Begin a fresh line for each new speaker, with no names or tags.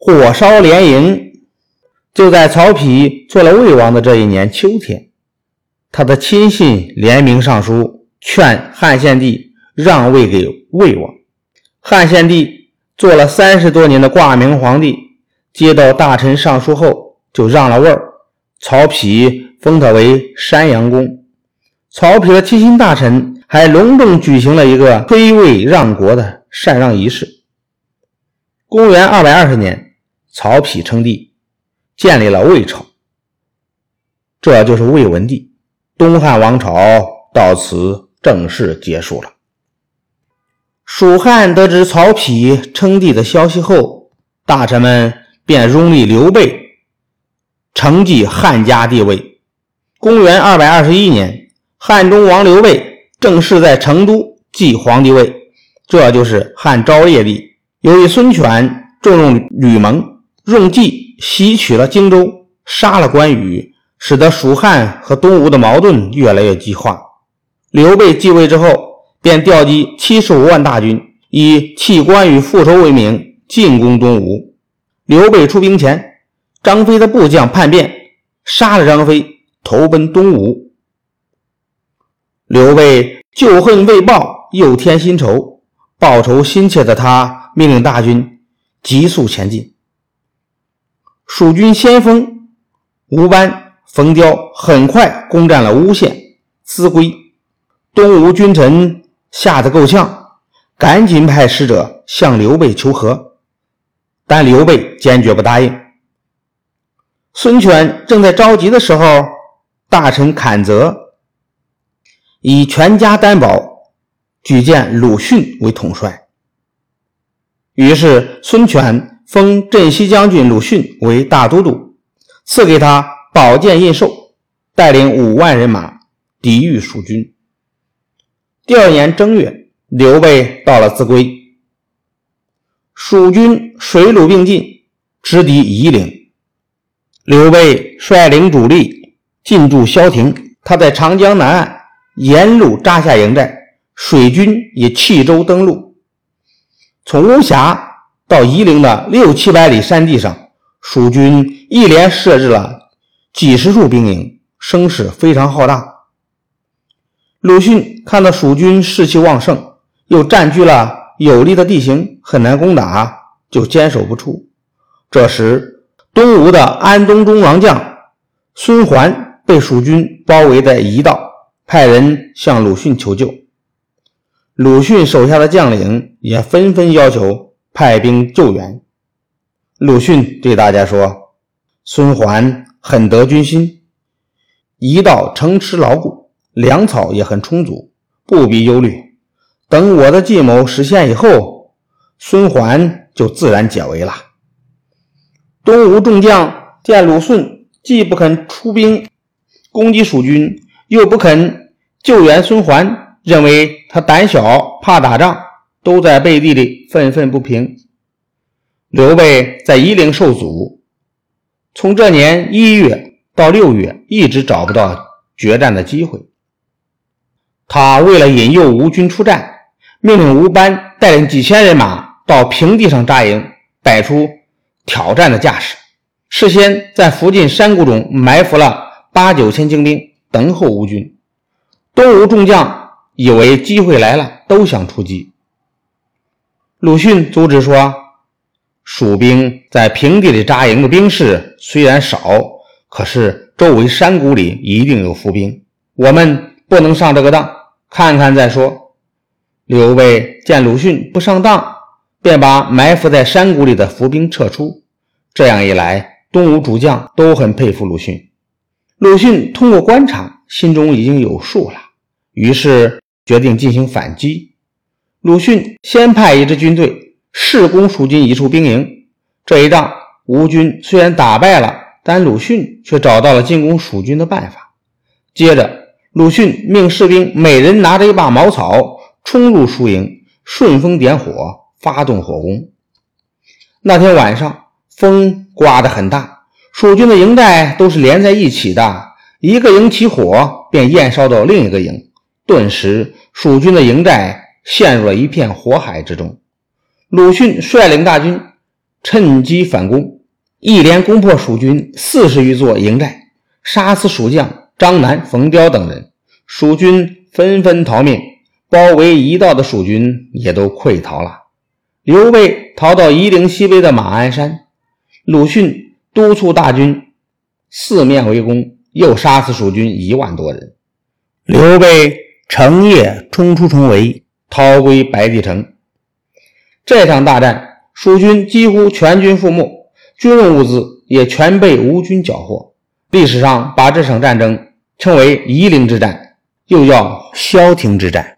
火烧连营。就在曹丕做了魏王的这一年秋天，他的亲信联名上书，劝汉献帝让位给魏王。汉献帝做了三十多年的挂名皇帝，接到大臣上书后就让了位儿。曹丕封他为山阳公。曹丕的亲信大臣还隆重举行了一个推位让国的禅让仪式。公元二百二十年，曹丕称帝。建立了魏朝，这就是魏文帝。东汉王朝到此正式结束了。蜀汉得知曹丕称帝的消息后，大臣们便拥立刘备承继汉家帝位。公元二百二十一年，汉中王刘备正式在成都继皇帝位，这就是汉昭烈帝。由于孙权重用吕蒙，用计。袭取了荆州，杀了关羽，使得蜀汉和东吴的矛盾越来越激化。刘备继位之后，便调集七十五万大军，以弃关羽复仇为名，进攻东吴。刘备出兵前，张飞的部将叛变，杀了张飞，投奔东吴。刘备旧恨未报，又添新仇，报仇心切的他，命令大军急速前进。蜀军先锋吴班、冯雕很快攻占了巫县、秭归，东吴君臣吓得够呛，赶紧派使者向刘备求和，但刘备坚决不答应。孙权正在着急的时候，大臣阚泽以全家担保，举荐鲁迅为统帅，于是孙权。封镇西将军鲁迅为大都督，赐给他宝剑印绶，带领五万人马抵御蜀军。第二年正月，刘备到了秭归，蜀军水陆并进，直抵夷陵。刘备率领主力进驻萧亭，他在长江南岸沿路扎下营寨，水军也弃舟登陆，从巫峡。到夷陵的六七百里山地上，蜀军一连设置了几十处兵营，声势非常浩大。鲁迅看到蜀军士气旺盛，又占据了有利的地形，很难攻打，就坚守不出。这时，东吴的安东中郎将孙桓被蜀军包围在夷道，派人向鲁迅求救。鲁迅手下的将领也纷纷要求。派兵救援。鲁迅对大家说：“孙桓很得军心，一道城池牢固，粮草也很充足，不必忧虑。等我的计谋实现以后，孙桓就自然解围了。”东吴众将见鲁迅既不肯出兵攻击蜀军，又不肯救援孙桓，认为他胆小怕打仗。都在背地里愤愤不平。刘备在夷陵受阻，从这年一月到六月，一直找不到决战的机会。他为了引诱吴军出战，命令吴班带领几千人马到平地上扎营，摆出挑战的架势。事先在附近山谷中埋伏了八九千精兵，等候吴军。东吴众将以为机会来了，都想出击。鲁迅阻止说：“蜀兵在平地里扎营的兵士虽然少，可是周围山谷里一定有伏兵，我们不能上这个当，看看再说。”刘备见鲁迅不上当，便把埋伏在山谷里的伏兵撤出。这样一来，东吴主将都很佩服鲁迅。鲁迅通过观察，心中已经有数了，于是决定进行反击。鲁迅先派一支军队试攻蜀军一处兵营，这一仗吴军虽然打败了，但鲁迅却找到了进攻蜀军的办法。接着，鲁迅命士兵每人拿着一把茅草，冲入蜀营，顺风点火，发动火攻。那天晚上，风刮得很大，蜀军的营寨都是连在一起的，一个营起火，便焰烧到另一个营，顿时蜀军的营寨。陷入了一片火海之中。鲁迅率领大军趁机反攻，一连攻破蜀军四十余座营寨，杀死蜀将张南、冯彪等人，蜀军纷纷逃命，包围一道的蜀军也都溃逃了。刘备逃到夷陵西北的马鞍山，鲁迅督促大军四面围攻，又杀死蜀军一万多人。刘备乘夜冲出重围，逃归白帝城。这场大战，蜀军几乎全军覆没，军用物资也全被吴军缴获。历史上把这场战争称为夷陵之战，又叫萧亭之战。